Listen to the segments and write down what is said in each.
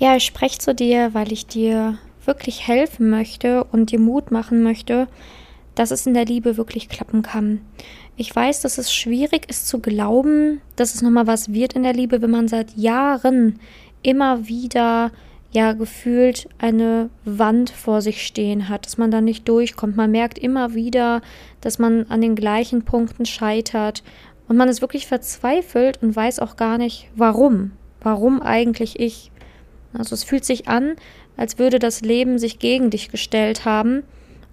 Ja, ich spreche zu dir, weil ich dir wirklich helfen möchte und dir Mut machen möchte, dass es in der Liebe wirklich klappen kann. Ich weiß, dass es schwierig ist zu glauben, dass es nochmal was wird in der Liebe, wenn man seit Jahren immer wieder ja gefühlt eine Wand vor sich stehen hat, dass man da nicht durchkommt. Man merkt immer wieder, dass man an den gleichen Punkten scheitert und man ist wirklich verzweifelt und weiß auch gar nicht, warum. Warum eigentlich ich? Also es fühlt sich an, als würde das Leben sich gegen dich gestellt haben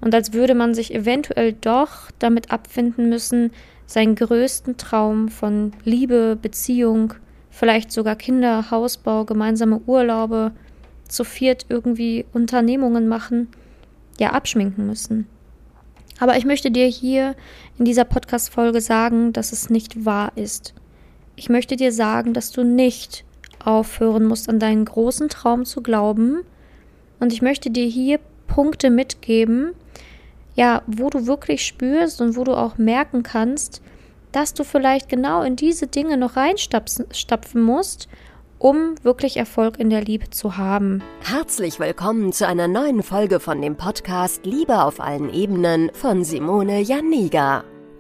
und als würde man sich eventuell doch damit abfinden müssen, seinen größten Traum von Liebe, Beziehung, vielleicht sogar Kinder, Hausbau, gemeinsame Urlaube, zu viert irgendwie Unternehmungen machen, ja abschminken müssen. Aber ich möchte dir hier in dieser Podcast-Folge sagen, dass es nicht wahr ist. Ich möchte dir sagen, dass du nicht aufhören musst, an deinen großen Traum zu glauben. Und ich möchte dir hier Punkte mitgeben, ja, wo du wirklich spürst und wo du auch merken kannst, dass du vielleicht genau in diese Dinge noch reinstapfen musst, um wirklich Erfolg in der Liebe zu haben. Herzlich willkommen zu einer neuen Folge von dem Podcast Liebe auf allen Ebenen von Simone Janiga.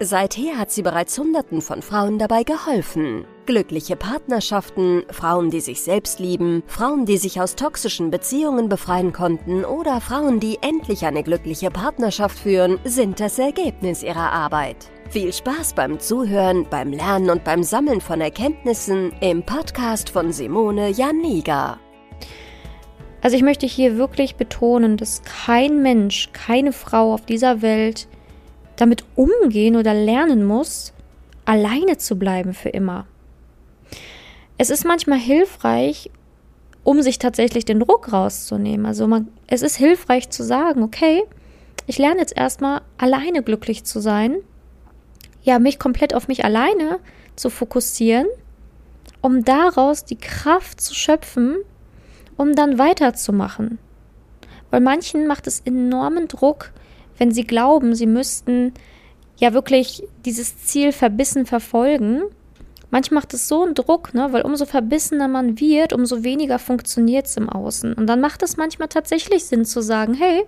Seither hat sie bereits Hunderten von Frauen dabei geholfen. Glückliche Partnerschaften, Frauen, die sich selbst lieben, Frauen, die sich aus toxischen Beziehungen befreien konnten oder Frauen, die endlich eine glückliche Partnerschaft führen, sind das Ergebnis ihrer Arbeit. Viel Spaß beim Zuhören, beim Lernen und beim Sammeln von Erkenntnissen im Podcast von Simone Janiga. Also ich möchte hier wirklich betonen, dass kein Mensch, keine Frau auf dieser Welt damit umgehen oder lernen muss, alleine zu bleiben für immer. Es ist manchmal hilfreich, um sich tatsächlich den Druck rauszunehmen. Also man, es ist hilfreich zu sagen, okay, ich lerne jetzt erstmal alleine glücklich zu sein, ja, mich komplett auf mich alleine zu fokussieren, um daraus die Kraft zu schöpfen, um dann weiterzumachen. Weil manchen macht es enormen Druck, wenn sie glauben, sie müssten ja wirklich dieses Ziel verbissen verfolgen. Manchmal macht es so einen Druck, ne, weil umso verbissener man wird, umso weniger funktioniert es im Außen. Und dann macht es manchmal tatsächlich Sinn zu sagen, hey,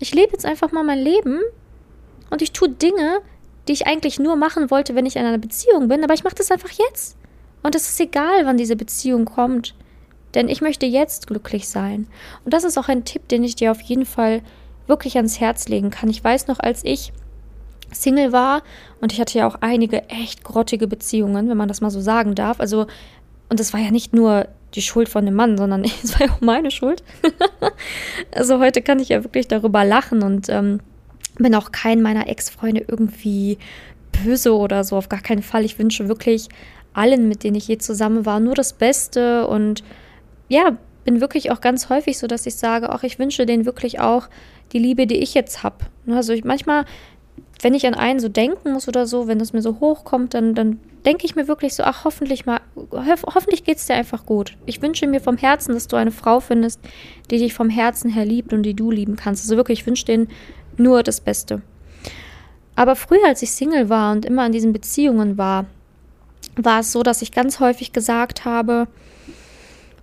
ich lebe jetzt einfach mal mein Leben und ich tue Dinge, die ich eigentlich nur machen wollte, wenn ich in einer Beziehung bin, aber ich mache das einfach jetzt. Und es ist egal, wann diese Beziehung kommt. Denn ich möchte jetzt glücklich sein. Und das ist auch ein Tipp, den ich dir auf jeden Fall wirklich ans Herz legen kann. Ich weiß noch, als ich Single war und ich hatte ja auch einige echt grottige Beziehungen, wenn man das mal so sagen darf. Also, und das war ja nicht nur die Schuld von dem Mann, sondern es war ja auch meine Schuld. also heute kann ich ja wirklich darüber lachen und ähm, bin auch kein meiner Ex-Freunde irgendwie böse oder so, auf gar keinen Fall. Ich wünsche wirklich allen, mit denen ich je zusammen war, nur das Beste und ja, bin wirklich auch ganz häufig so, dass ich sage, ach, ich wünsche denen wirklich auch die Liebe, die ich jetzt habe. Also ich manchmal, wenn ich an einen so denken muss oder so, wenn das mir so hochkommt, dann, dann denke ich mir wirklich so, ach, hoffentlich mal, ho hoffentlich geht es dir einfach gut. Ich wünsche mir vom Herzen, dass du eine Frau findest, die dich vom Herzen her liebt und die du lieben kannst. Also wirklich, ich wünsche denen nur das Beste. Aber früher, als ich Single war und immer in diesen Beziehungen war, war es so, dass ich ganz häufig gesagt habe,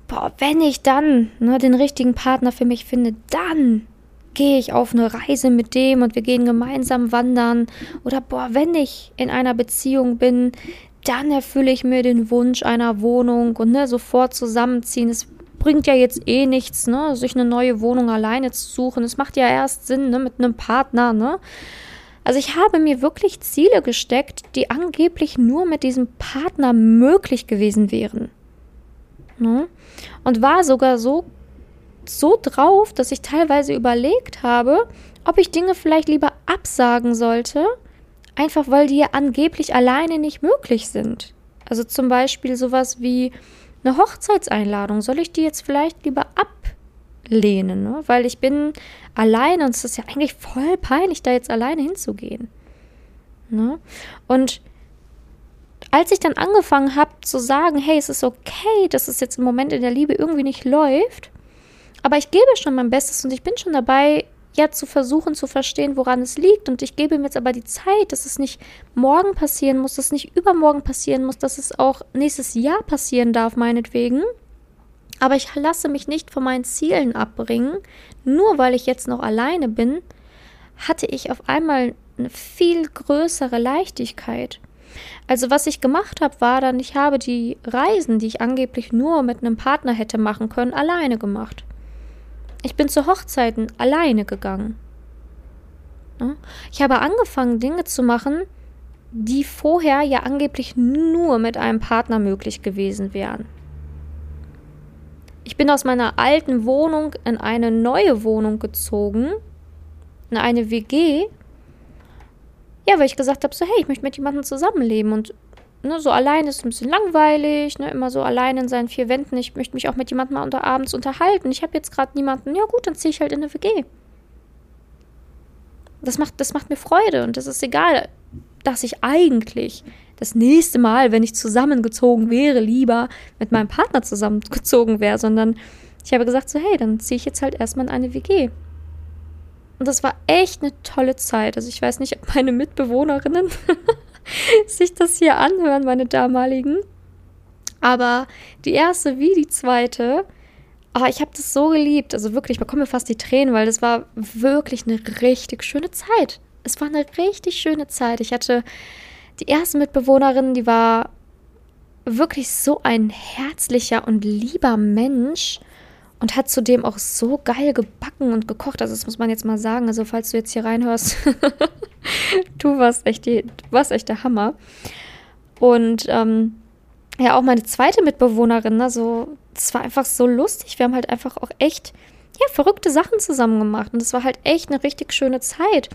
boah, wenn ich dann ne, den richtigen Partner für mich finde, dann gehe ich auf eine Reise mit dem und wir gehen gemeinsam wandern. Oder boah, wenn ich in einer Beziehung bin, dann erfülle ich mir den Wunsch einer Wohnung und ne, sofort zusammenziehen. Es bringt ja jetzt eh nichts, ne, sich eine neue Wohnung alleine zu suchen. Es macht ja erst Sinn, ne, mit einem Partner, ne. Also ich habe mir wirklich Ziele gesteckt, die angeblich nur mit diesem Partner möglich gewesen wären. Ne? Und war sogar so, so drauf, dass ich teilweise überlegt habe, ob ich Dinge vielleicht lieber absagen sollte, einfach weil die ja angeblich alleine nicht möglich sind. Also zum Beispiel sowas wie eine Hochzeitseinladung. Soll ich die jetzt vielleicht lieber ablehnen, ne? weil ich bin alleine und es ist ja eigentlich voll peinlich, da jetzt alleine hinzugehen. Ne? Und als ich dann angefangen habe zu sagen, hey, es ist okay, dass es jetzt im Moment in der Liebe irgendwie nicht läuft, aber ich gebe schon mein Bestes und ich bin schon dabei, ja zu versuchen zu verstehen, woran es liegt. Und ich gebe ihm jetzt aber die Zeit, dass es nicht morgen passieren muss, dass es nicht übermorgen passieren muss, dass es auch nächstes Jahr passieren darf, meinetwegen. Aber ich lasse mich nicht von meinen Zielen abbringen, nur weil ich jetzt noch alleine bin, hatte ich auf einmal eine viel größere Leichtigkeit. Also was ich gemacht habe, war dann, ich habe die Reisen, die ich angeblich nur mit einem Partner hätte machen können, alleine gemacht. Ich bin zu Hochzeiten alleine gegangen. Ich habe angefangen, Dinge zu machen, die vorher ja angeblich nur mit einem Partner möglich gewesen wären. Ich bin aus meiner alten Wohnung in eine neue Wohnung gezogen, in eine WG. Ja, weil ich gesagt habe, so hey, ich möchte mit jemandem zusammenleben und ne, so allein ist ein bisschen langweilig, ne, immer so allein in seinen vier Wänden. Ich möchte mich auch mit jemandem mal unter abends unterhalten. Ich habe jetzt gerade niemanden. Ja gut, dann ziehe ich halt in eine WG. Das macht, das macht mir Freude und das ist egal, dass ich eigentlich das nächste Mal, wenn ich zusammengezogen wäre, lieber mit meinem Partner zusammengezogen wäre, sondern ich habe gesagt, so hey, dann ziehe ich jetzt halt erstmal in eine WG. Und das war echt eine tolle Zeit. Also ich weiß nicht, ob meine Mitbewohnerinnen sich das hier anhören, meine damaligen. Aber die erste wie die zweite, oh, ich habe das so geliebt. Also wirklich, kommt mir fast die Tränen, weil das war wirklich eine richtig schöne Zeit. Es war eine richtig schöne Zeit. Ich hatte die erste Mitbewohnerin, die war wirklich so ein herzlicher und lieber Mensch und hat zudem auch so geil gebacken und gekocht. Also das muss man jetzt mal sagen. Also falls du jetzt hier reinhörst, du warst echt, die, warst echt der Hammer. Und ähm, ja, auch meine zweite Mitbewohnerin, also es war einfach so lustig. Wir haben halt einfach auch echt, ja, verrückte Sachen zusammen gemacht. Und es war halt echt eine richtig schöne Zeit.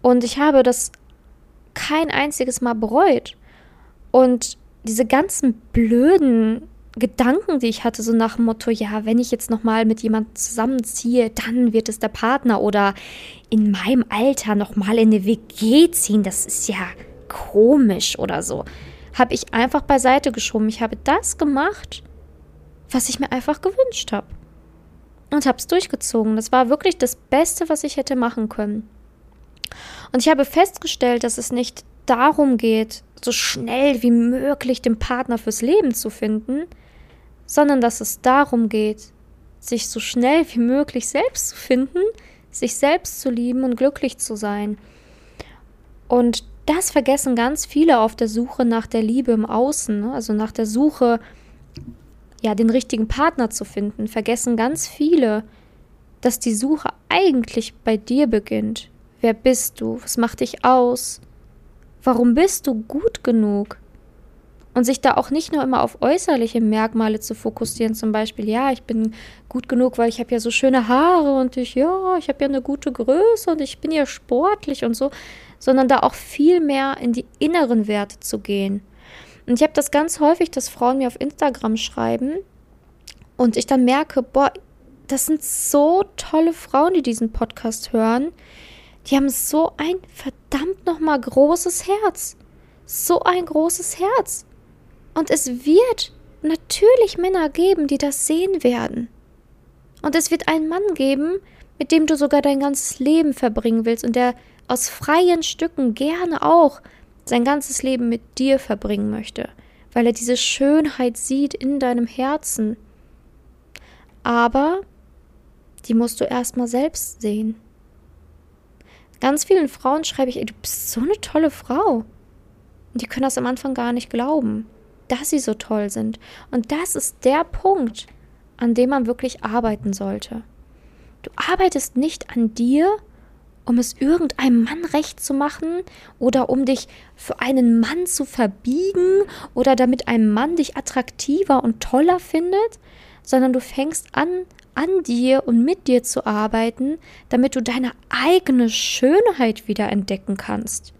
Und ich habe das kein einziges Mal bereut. Und diese ganzen blöden Gedanken, die ich hatte, so nach dem Motto, ja, wenn ich jetzt nochmal mit jemandem zusammenziehe, dann wird es der Partner oder in meinem Alter nochmal in eine WG ziehen, das ist ja komisch oder so, habe ich einfach beiseite geschoben. Ich habe das gemacht, was ich mir einfach gewünscht habe. Und habe es durchgezogen. Das war wirklich das Beste, was ich hätte machen können. Und ich habe festgestellt, dass es nicht darum geht, so schnell wie möglich den Partner fürs Leben zu finden, sondern dass es darum geht, sich so schnell wie möglich selbst zu finden, sich selbst zu lieben und glücklich zu sein. Und das vergessen ganz viele auf der Suche nach der Liebe im Außen, ne? also nach der Suche, ja, den richtigen Partner zu finden, vergessen ganz viele, dass die Suche eigentlich bei dir beginnt. Wer bist du? Was macht dich aus? Warum bist du gut genug? Und sich da auch nicht nur immer auf äußerliche Merkmale zu fokussieren, zum Beispiel, ja, ich bin gut genug, weil ich habe ja so schöne Haare und ich, ja, ich habe ja eine gute Größe und ich bin ja sportlich und so, sondern da auch viel mehr in die inneren Werte zu gehen. Und ich habe das ganz häufig, dass Frauen mir auf Instagram schreiben und ich dann merke, boah, das sind so tolle Frauen, die diesen Podcast hören, die haben so ein verdammt nochmal großes Herz. So ein großes Herz. Und es wird natürlich Männer geben, die das sehen werden. Und es wird einen Mann geben, mit dem du sogar dein ganzes Leben verbringen willst und der aus freien Stücken gerne auch sein ganzes Leben mit dir verbringen möchte, weil er diese Schönheit sieht in deinem Herzen. Aber die musst du erstmal selbst sehen. Ganz vielen Frauen schreibe ich, ey, du bist so eine tolle Frau. Und die können das am Anfang gar nicht glauben, dass sie so toll sind. Und das ist der Punkt, an dem man wirklich arbeiten sollte. Du arbeitest nicht an dir, um es irgendeinem Mann recht zu machen oder um dich für einen Mann zu verbiegen oder damit ein Mann dich attraktiver und toller findet, sondern du fängst an, an dir und mit dir zu arbeiten, damit du deine eigene Schönheit wieder entdecken kannst.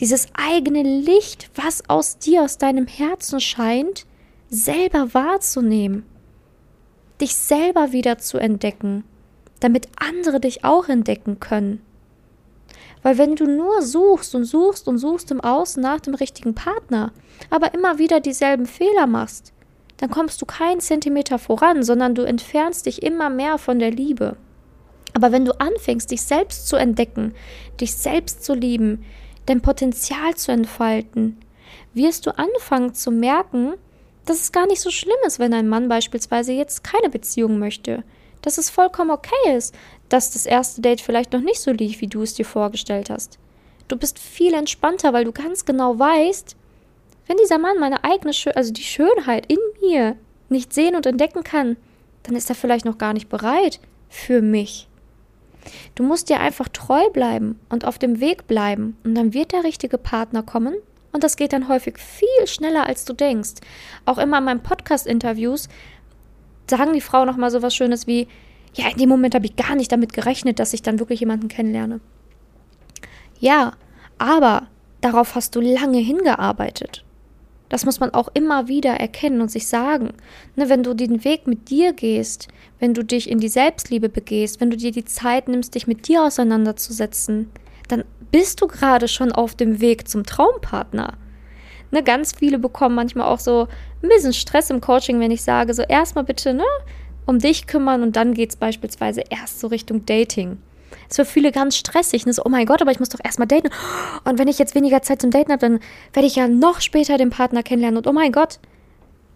Dieses eigene Licht, was aus dir, aus deinem Herzen scheint, selber wahrzunehmen. dich selber wieder zu entdecken, damit andere dich auch entdecken können. Weil wenn du nur suchst und suchst und suchst im Außen nach dem richtigen Partner, aber immer wieder dieselben Fehler machst, dann kommst du keinen Zentimeter voran, sondern du entfernst dich immer mehr von der Liebe. Aber wenn du anfängst, dich selbst zu entdecken, dich selbst zu lieben, dein Potenzial zu entfalten, wirst du anfangen zu merken, dass es gar nicht so schlimm ist, wenn ein Mann beispielsweise jetzt keine Beziehung möchte. Dass es vollkommen okay ist, dass das erste Date vielleicht noch nicht so lief, wie du es dir vorgestellt hast. Du bist viel entspannter, weil du ganz genau weißt, wenn dieser Mann meine eigene, Schö also die Schönheit in mir nicht sehen und entdecken kann, dann ist er vielleicht noch gar nicht bereit für mich. Du musst dir einfach treu bleiben und auf dem Weg bleiben und dann wird der richtige Partner kommen und das geht dann häufig viel schneller als du denkst. Auch immer in meinen Podcast Interviews sagen die Frauen noch mal so was schönes wie ja, in dem Moment habe ich gar nicht damit gerechnet, dass ich dann wirklich jemanden kennenlerne. Ja, aber darauf hast du lange hingearbeitet. Das muss man auch immer wieder erkennen und sich sagen. Ne, wenn du den Weg mit dir gehst, wenn du dich in die Selbstliebe begehst, wenn du dir die Zeit nimmst, dich mit dir auseinanderzusetzen, dann bist du gerade schon auf dem Weg zum Traumpartner. Ne, ganz viele bekommen manchmal auch so ein bisschen Stress im Coaching, wenn ich sage, so erstmal bitte, ne, um dich kümmern und dann geht es beispielsweise erst so Richtung Dating. Es für viele ganz stressig. Ne? So, oh mein Gott, aber ich muss doch erstmal daten. Und wenn ich jetzt weniger Zeit zum Daten habe, dann werde ich ja noch später den Partner kennenlernen. Und oh mein Gott.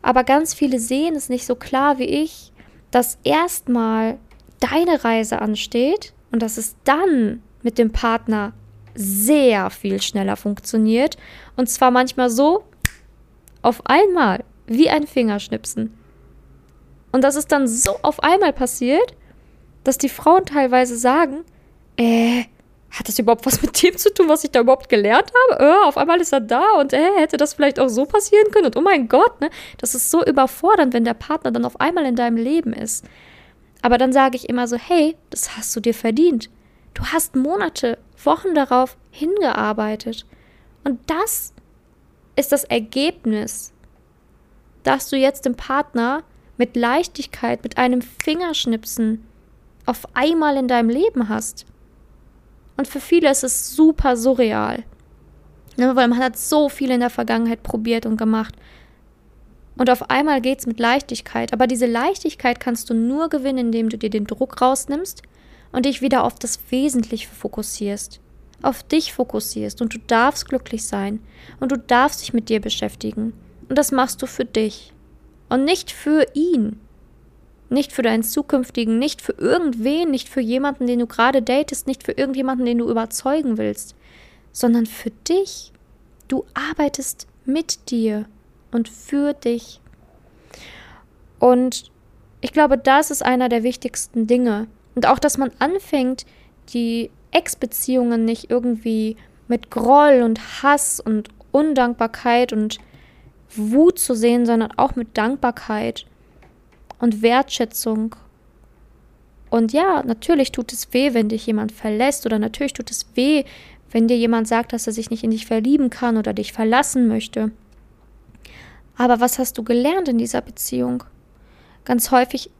Aber ganz viele sehen es nicht so klar wie ich, dass erstmal deine Reise ansteht und dass es dann mit dem Partner sehr viel schneller funktioniert. Und zwar manchmal so auf einmal, wie ein Fingerschnipsen. Und dass es dann so auf einmal passiert, dass die Frauen teilweise sagen, äh, hat das überhaupt was mit dem zu tun, was ich da überhaupt gelernt habe? Äh, auf einmal ist er da und äh, hätte das vielleicht auch so passieren können und oh mein Gott, ne? Das ist so überfordernd, wenn der Partner dann auf einmal in deinem Leben ist. Aber dann sage ich immer so, hey, das hast du dir verdient. Du hast Monate, Wochen darauf hingearbeitet. Und das ist das Ergebnis, dass du jetzt den Partner mit Leichtigkeit, mit einem Fingerschnipsen auf einmal in deinem Leben hast. Und für viele ist es super surreal. Ne, weil man hat so viel in der Vergangenheit probiert und gemacht. Und auf einmal geht es mit Leichtigkeit. Aber diese Leichtigkeit kannst du nur gewinnen, indem du dir den Druck rausnimmst und dich wieder auf das Wesentliche fokussierst. Auf dich fokussierst. Und du darfst glücklich sein. Und du darfst dich mit dir beschäftigen. Und das machst du für dich und nicht für ihn. Nicht für deinen zukünftigen, nicht für irgendwen, nicht für jemanden, den du gerade datest, nicht für irgendjemanden, den du überzeugen willst, sondern für dich. Du arbeitest mit dir und für dich. Und ich glaube, das ist einer der wichtigsten Dinge. Und auch, dass man anfängt, die Ex-Beziehungen nicht irgendwie mit Groll und Hass und Undankbarkeit und Wut zu sehen, sondern auch mit Dankbarkeit und Wertschätzung. Und ja, natürlich tut es weh, wenn dich jemand verlässt oder natürlich tut es weh, wenn dir jemand sagt, dass er sich nicht in dich verlieben kann oder dich verlassen möchte. Aber was hast du gelernt in dieser Beziehung? Ganz häufig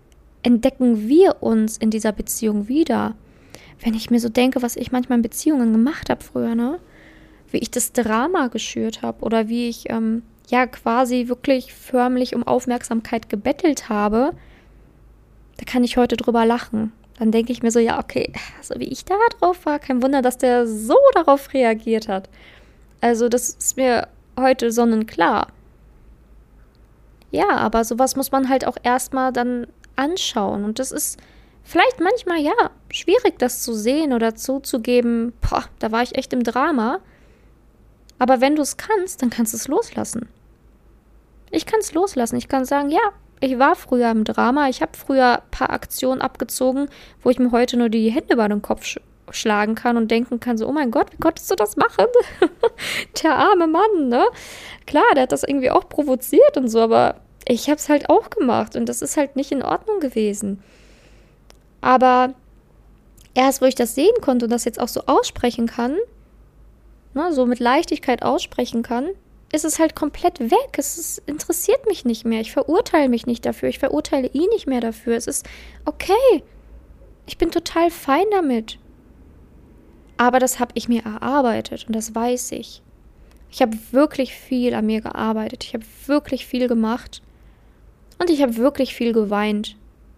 entdecken wir uns in dieser Beziehung wieder. Wenn ich mir so denke, was ich manchmal in Beziehungen gemacht habe früher, ne? Wie ich das Drama geschürt habe oder wie ich ähm, ja quasi wirklich förmlich um Aufmerksamkeit gebettelt habe, da kann ich heute drüber lachen. Dann denke ich mir so, ja, okay, so wie ich da drauf war, kein Wunder, dass der so darauf reagiert hat. Also, das ist mir heute sonnenklar. Ja, aber sowas muss man halt auch erstmal dann anschauen. Und das ist vielleicht manchmal, ja, schwierig, das zu sehen oder zuzugeben, boah, da war ich echt im Drama. Aber wenn du es kannst, dann kannst du es loslassen. Ich kann es loslassen. Ich kann sagen, ja, ich war früher im Drama. Ich habe früher ein paar Aktionen abgezogen, wo ich mir heute nur die Hände über den Kopf sch schlagen kann und denken kann, so, oh mein Gott, wie konntest du das machen? der arme Mann, ne? Klar, der hat das irgendwie auch provoziert und so, aber ich habe es halt auch gemacht und das ist halt nicht in Ordnung gewesen. Aber erst, wo ich das sehen konnte und das jetzt auch so aussprechen kann, ne, so mit Leichtigkeit aussprechen kann, ist es halt komplett weg. Es ist, interessiert mich nicht mehr. Ich verurteile mich nicht dafür. Ich verurteile ihn nicht mehr dafür. Es ist okay. Ich bin total fein damit. Aber das habe ich mir erarbeitet und das weiß ich. Ich habe wirklich viel an mir gearbeitet. Ich habe wirklich viel gemacht. Und ich habe wirklich viel geweint.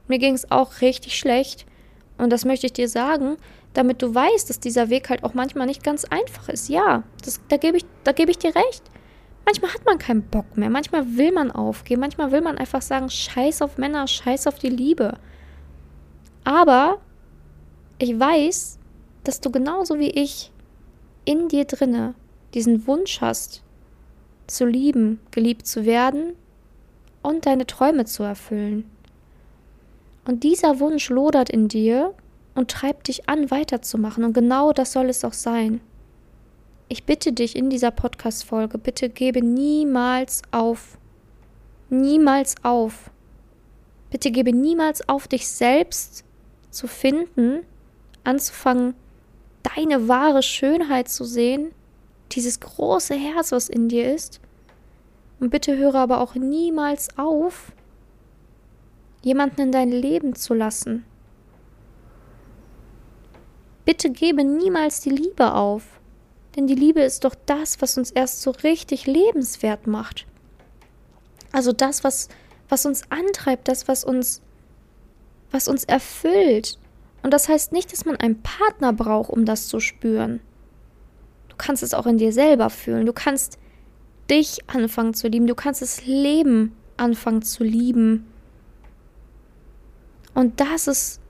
Mir ging es auch richtig schlecht. Und das möchte ich dir sagen, damit du weißt, dass dieser Weg halt auch manchmal nicht ganz einfach ist. Ja, das, da gebe ich, geb ich dir recht. Manchmal hat man keinen Bock mehr. Manchmal will man aufgeben. Manchmal will man einfach sagen, scheiß auf Männer, scheiß auf die Liebe. Aber ich weiß, dass du genauso wie ich in dir drinne diesen Wunsch hast, zu lieben, geliebt zu werden und deine Träume zu erfüllen. Und dieser Wunsch lodert in dir und treibt dich an, weiterzumachen. Und genau das soll es auch sein. Ich bitte dich in dieser Podcast-Folge, bitte gebe niemals auf. Niemals auf. Bitte gebe niemals auf, dich selbst zu finden, anzufangen, deine wahre Schönheit zu sehen dieses große Herz, was in dir ist. Und bitte höre aber auch niemals auf, jemanden in dein Leben zu lassen. Bitte gebe niemals die Liebe auf, denn die Liebe ist doch das, was uns erst so richtig lebenswert macht. Also das, was, was uns antreibt, das, was uns, was uns erfüllt. Und das heißt nicht, dass man einen Partner braucht, um das zu spüren kannst es auch in dir selber fühlen. Du kannst dich anfangen zu lieben. Du kannst das Leben anfangen zu lieben. Und das ist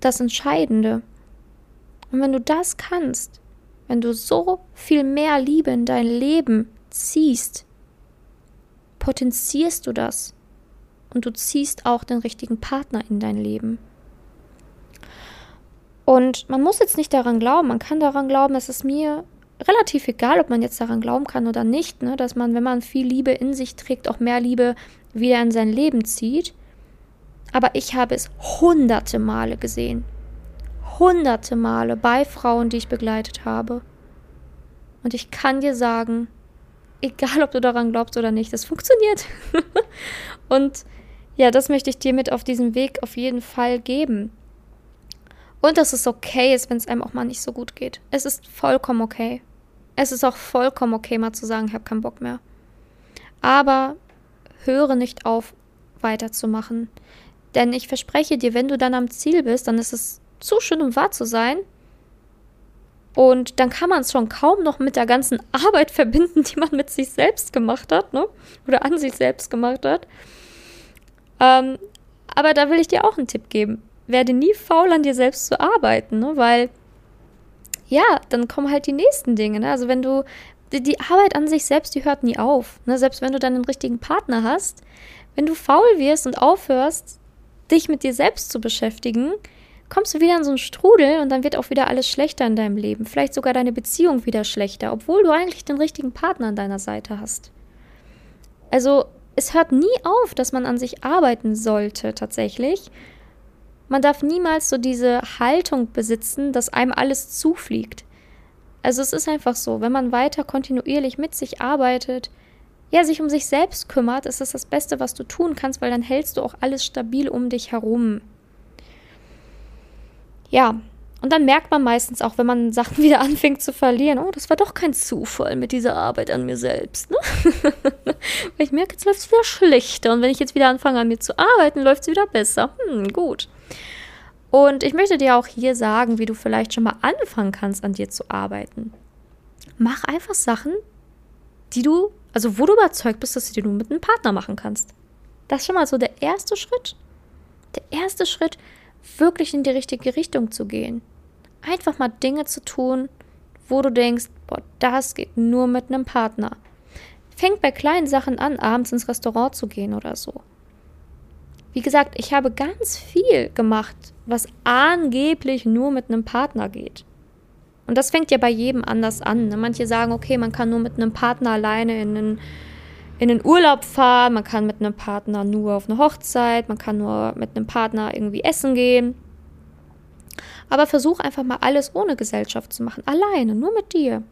das Entscheidende. Und wenn du das kannst, wenn du so viel mehr Liebe in dein Leben ziehst, potenzierst du das. Und du ziehst auch den richtigen Partner in dein Leben. Und man muss jetzt nicht daran glauben, man kann daran glauben, es mir relativ egal, ob man jetzt daran glauben kann oder nicht, ne, dass man, wenn man viel Liebe in sich trägt, auch mehr Liebe wieder in sein Leben zieht. Aber ich habe es hunderte Male gesehen. Hunderte Male bei Frauen, die ich begleitet habe. Und ich kann dir sagen, egal ob du daran glaubst oder nicht, das funktioniert. Und ja, das möchte ich dir mit auf diesem Weg auf jeden Fall geben. Und dass es okay ist, wenn es einem auch mal nicht so gut geht. Es ist vollkommen okay. Es ist auch vollkommen okay, mal zu sagen, ich habe keinen Bock mehr. Aber höre nicht auf, weiterzumachen. Denn ich verspreche dir, wenn du dann am Ziel bist, dann ist es zu schön, um wahr zu sein. Und dann kann man es schon kaum noch mit der ganzen Arbeit verbinden, die man mit sich selbst gemacht hat, ne? Oder an sich selbst gemacht hat. Ähm, aber da will ich dir auch einen Tipp geben. Werde nie faul an dir selbst zu arbeiten, ne? Weil ja, dann kommen halt die nächsten Dinge. Ne? Also wenn du, die, die, Arbeit an sich selbst, die hört nie auf. Ne? Selbst wenn du dann einen richtigen Partner hast, wenn du faul wirst und aufhörst, dich mit dir selbst zu beschäftigen, kommst du wieder in so einen Strudel und dann wird auch wieder alles schlechter in deinem Leben. Vielleicht sogar deine Beziehung wieder schlechter, obwohl du eigentlich den richtigen Partner an deiner Seite hast. Also es hört nie auf, dass man an sich arbeiten sollte tatsächlich man darf niemals so diese Haltung besitzen, dass einem alles zufliegt. Also es ist einfach so, wenn man weiter kontinuierlich mit sich arbeitet, ja, sich um sich selbst kümmert, ist das das Beste, was du tun kannst, weil dann hältst du auch alles stabil um dich herum. Ja, und dann merkt man meistens auch, wenn man Sachen wieder anfängt zu verlieren, oh, das war doch kein Zufall mit dieser Arbeit an mir selbst. Ne? Weil ich merke, jetzt läuft es wieder schlechter. Und wenn ich jetzt wieder anfange an mir zu arbeiten, läuft es wieder besser. Hm, gut. Und ich möchte dir auch hier sagen, wie du vielleicht schon mal anfangen kannst, an dir zu arbeiten. Mach einfach Sachen, die du, also wo du überzeugt bist, dass du die nur mit einem Partner machen kannst. Das ist schon mal so der erste Schritt. Der erste Schritt, wirklich in die richtige Richtung zu gehen. Einfach mal Dinge zu tun, wo du denkst, boah, das geht nur mit einem Partner. Fängt bei kleinen Sachen an, abends ins Restaurant zu gehen oder so. Wie gesagt, ich habe ganz viel gemacht, was angeblich nur mit einem Partner geht. Und das fängt ja bei jedem anders an. Ne? Manche sagen, okay, man kann nur mit einem Partner alleine in einen, in einen Urlaub fahren, man kann mit einem Partner nur auf eine Hochzeit, man kann nur mit einem Partner irgendwie essen gehen. Aber versuch einfach mal alles ohne Gesellschaft zu machen, alleine, nur mit dir.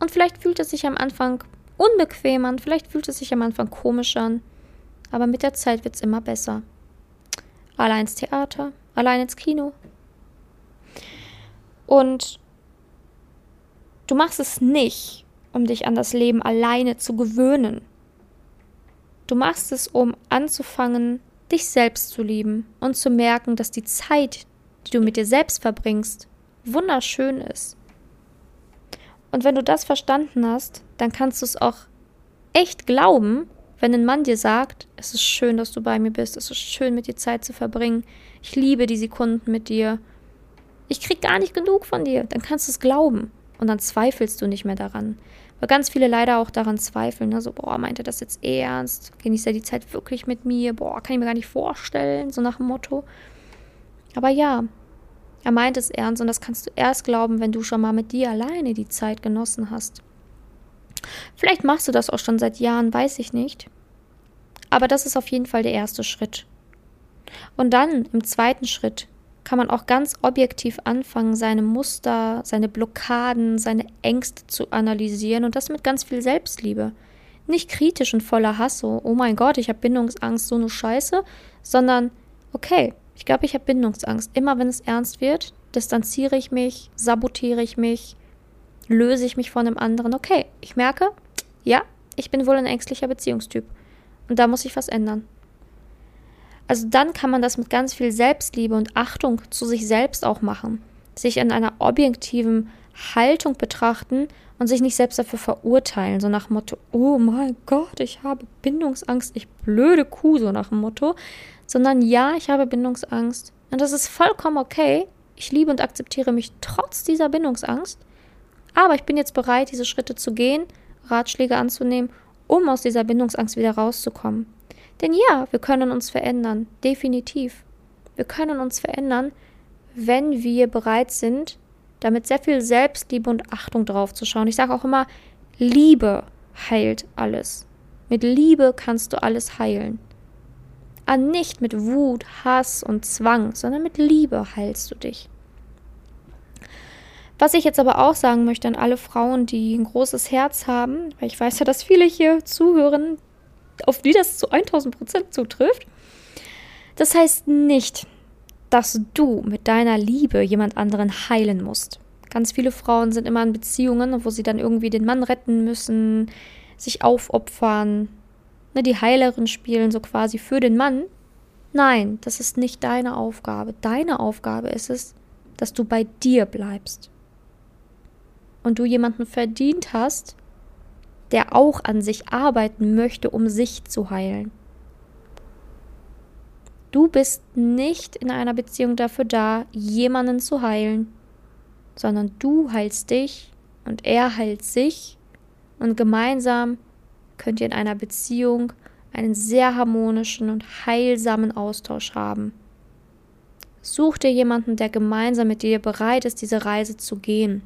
Und vielleicht fühlt es sich am Anfang unbequem an, vielleicht fühlt es sich am Anfang komisch an, aber mit der Zeit wird es immer besser. Allein ins Theater, allein ins Kino. Und du machst es nicht, um dich an das Leben alleine zu gewöhnen. Du machst es, um anzufangen, dich selbst zu lieben und zu merken, dass die Zeit, die du mit dir selbst verbringst, wunderschön ist. Und wenn du das verstanden hast, dann kannst du es auch echt glauben, wenn ein Mann dir sagt, es ist schön, dass du bei mir bist, es ist schön, mit dir Zeit zu verbringen, ich liebe die Sekunden mit dir, ich krieg gar nicht genug von dir, dann kannst du es glauben und dann zweifelst du nicht mehr daran. Weil ganz viele leider auch daran zweifeln, ne? so, boah, meint er das jetzt ernst? Genießt er die Zeit wirklich mit mir? Boah, kann ich mir gar nicht vorstellen, so nach dem Motto. Aber ja, er meint es ernst und das kannst du erst glauben, wenn du schon mal mit dir alleine die Zeit genossen hast. Vielleicht machst du das auch schon seit Jahren, weiß ich nicht. Aber das ist auf jeden Fall der erste Schritt. Und dann im zweiten Schritt kann man auch ganz objektiv anfangen, seine Muster, seine Blockaden, seine Ängste zu analysieren und das mit ganz viel Selbstliebe. Nicht kritisch und voller Hass, so, oh mein Gott, ich habe Bindungsangst, so eine Scheiße, sondern, okay, ich glaube, ich habe Bindungsangst. Immer wenn es ernst wird, distanziere ich mich, sabotiere ich mich, löse ich mich von einem anderen. Okay, ich merke, ja, ich bin wohl ein ängstlicher Beziehungstyp. Und da muss ich was ändern. Also dann kann man das mit ganz viel Selbstliebe und Achtung zu sich selbst auch machen. Sich in einer objektiven Haltung betrachten und sich nicht selbst dafür verurteilen, so nach dem Motto, oh mein Gott, ich habe Bindungsangst, ich blöde Kuh, so nach dem Motto, sondern ja, ich habe Bindungsangst und das ist vollkommen okay. Ich liebe und akzeptiere mich trotz dieser Bindungsangst, aber ich bin jetzt bereit, diese Schritte zu gehen, Ratschläge anzunehmen, um aus dieser Bindungsangst wieder rauszukommen. Denn ja, wir können uns verändern, definitiv. Wir können uns verändern, wenn wir bereit sind, damit sehr viel Selbstliebe und Achtung drauf zu schauen. Ich sage auch immer, Liebe heilt alles. Mit Liebe kannst du alles heilen. Ah, nicht mit Wut, Hass und Zwang, sondern mit Liebe heilst du dich. Was ich jetzt aber auch sagen möchte an alle Frauen, die ein großes Herz haben, weil ich weiß ja, dass viele hier zuhören, auf die das zu 1000 Prozent zutrifft. Das heißt nicht, dass du mit deiner Liebe jemand anderen heilen musst. Ganz viele Frauen sind immer in Beziehungen, wo sie dann irgendwie den Mann retten müssen, sich aufopfern, ne, die Heilerin spielen, so quasi für den Mann. Nein, das ist nicht deine Aufgabe. Deine Aufgabe ist es, dass du bei dir bleibst. Und du jemanden verdient hast, der auch an sich arbeiten möchte, um sich zu heilen. Du bist nicht in einer Beziehung dafür da, jemanden zu heilen, sondern du heilst dich und er heilt sich und gemeinsam könnt ihr in einer Beziehung einen sehr harmonischen und heilsamen Austausch haben. Such dir jemanden, der gemeinsam mit dir bereit ist, diese Reise zu gehen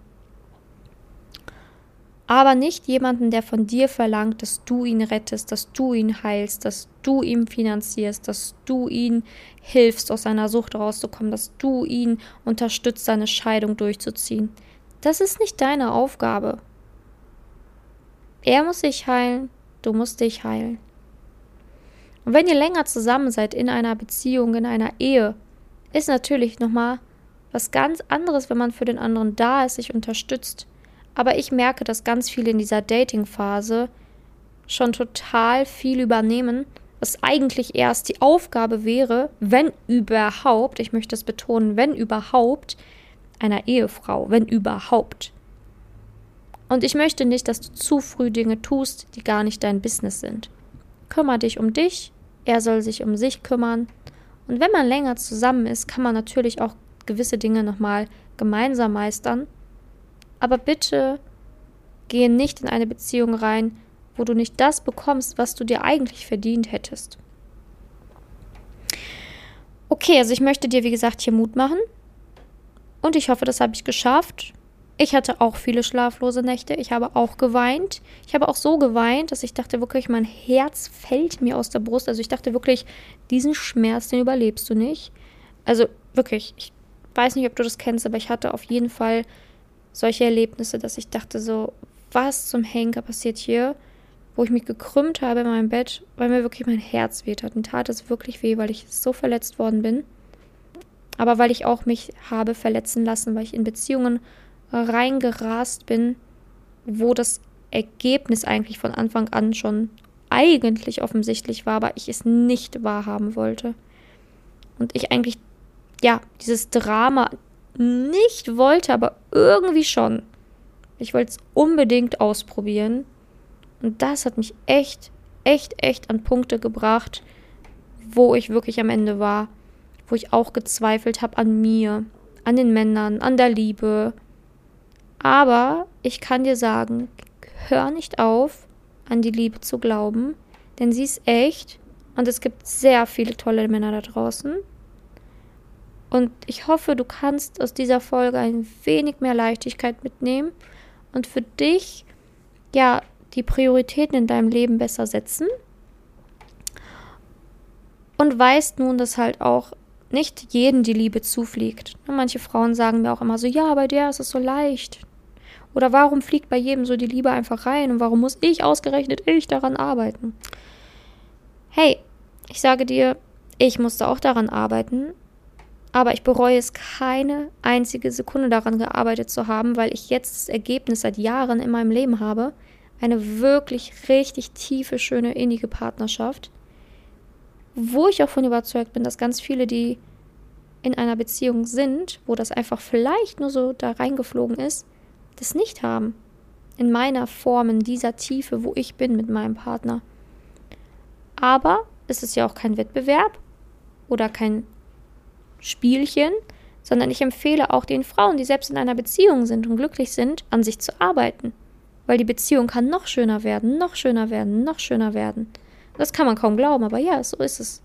aber nicht jemanden, der von dir verlangt, dass du ihn rettest, dass du ihn heilst, dass du ihm finanzierst, dass du ihn hilfst, aus seiner Sucht rauszukommen, dass du ihn unterstützt, seine Scheidung durchzuziehen. Das ist nicht deine Aufgabe. Er muss sich heilen, du musst dich heilen. Und wenn ihr länger zusammen seid in einer Beziehung, in einer Ehe, ist natürlich nochmal was ganz anderes, wenn man für den anderen da ist, sich unterstützt. Aber ich merke, dass ganz viele in dieser Dating-Phase schon total viel übernehmen, was eigentlich erst die Aufgabe wäre, wenn überhaupt, ich möchte es betonen, wenn überhaupt, einer Ehefrau, wenn überhaupt. Und ich möchte nicht, dass du zu früh Dinge tust, die gar nicht dein Business sind. Kümmer dich um dich, er soll sich um sich kümmern. Und wenn man länger zusammen ist, kann man natürlich auch gewisse Dinge nochmal gemeinsam meistern aber bitte gehe nicht in eine Beziehung rein, wo du nicht das bekommst, was du dir eigentlich verdient hättest. Okay, also ich möchte dir, wie gesagt, hier Mut machen. Und ich hoffe, das habe ich geschafft. Ich hatte auch viele schlaflose Nächte. Ich habe auch geweint. Ich habe auch so geweint, dass ich dachte wirklich, mein Herz fällt mir aus der Brust. Also ich dachte wirklich, diesen Schmerz, den überlebst du nicht. Also wirklich, ich weiß nicht, ob du das kennst, aber ich hatte auf jeden Fall solche Erlebnisse, dass ich dachte so, was zum Henker passiert hier? wo ich mich gekrümmt habe in meinem Bett, weil mir wirklich mein Herz weht hat. Und tat es wirklich weh, weil ich so verletzt worden bin. Aber weil ich auch mich habe verletzen lassen, weil ich in Beziehungen reingerast bin, wo das Ergebnis eigentlich von Anfang an schon eigentlich offensichtlich war, aber ich es nicht wahrhaben wollte. Und ich eigentlich, ja, dieses Drama nicht wollte, aber irgendwie schon. Ich wollte es unbedingt ausprobieren. Und das hat mich echt, echt, echt an Punkte gebracht, wo ich wirklich am Ende war. Wo ich auch gezweifelt habe an mir, an den Männern, an der Liebe. Aber ich kann dir sagen, hör nicht auf, an die Liebe zu glauben, denn sie ist echt und es gibt sehr viele tolle Männer da draußen. Und ich hoffe, du kannst aus dieser Folge ein wenig mehr Leichtigkeit mitnehmen und für dich ja die Prioritäten in deinem Leben besser setzen. Und weißt nun, dass halt auch nicht jedem die Liebe zufliegt. Manche Frauen sagen mir auch immer so, ja, bei der ist es so leicht. Oder warum fliegt bei jedem so die Liebe einfach rein und warum muss ich ausgerechnet ich daran arbeiten? Hey, ich sage dir, ich musste auch daran arbeiten, aber ich bereue es keine einzige Sekunde daran gearbeitet zu haben, weil ich jetzt das Ergebnis seit Jahren in meinem Leben habe, eine wirklich richtig tiefe, schöne, innige Partnerschaft, wo ich auch von überzeugt bin, dass ganz viele, die in einer Beziehung sind, wo das einfach vielleicht nur so da reingeflogen ist, das nicht haben. In meiner Form, in dieser Tiefe, wo ich bin mit meinem Partner. Aber es ist ja auch kein Wettbewerb oder kein Spielchen, sondern ich empfehle auch den Frauen, die selbst in einer Beziehung sind und glücklich sind, an sich zu arbeiten. Weil die Beziehung kann noch schöner werden, noch schöner werden, noch schöner werden. Das kann man kaum glauben, aber ja, so ist es.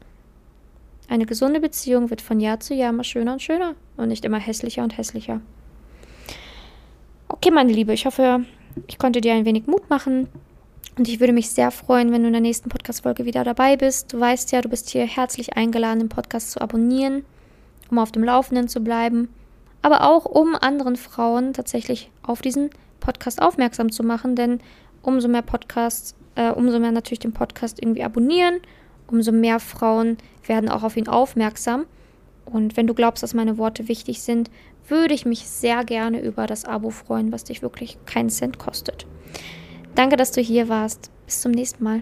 Eine gesunde Beziehung wird von Jahr zu Jahr immer schöner und schöner und nicht immer hässlicher und hässlicher. Okay, meine Liebe, ich hoffe, ich konnte dir ein wenig Mut machen. Und ich würde mich sehr freuen, wenn du in der nächsten Podcast-Folge wieder dabei bist. Du weißt ja, du bist hier herzlich eingeladen, den Podcast zu abonnieren, um auf dem Laufenden zu bleiben. Aber auch, um anderen Frauen tatsächlich auf diesen Podcast aufmerksam zu machen. Denn umso mehr Podcasts, äh, umso mehr natürlich den Podcast irgendwie abonnieren, umso mehr Frauen werden auch auf ihn aufmerksam. Und wenn du glaubst, dass meine Worte wichtig sind, würde ich mich sehr gerne über das Abo freuen, was dich wirklich keinen Cent kostet. Danke, dass du hier warst. Bis zum nächsten Mal.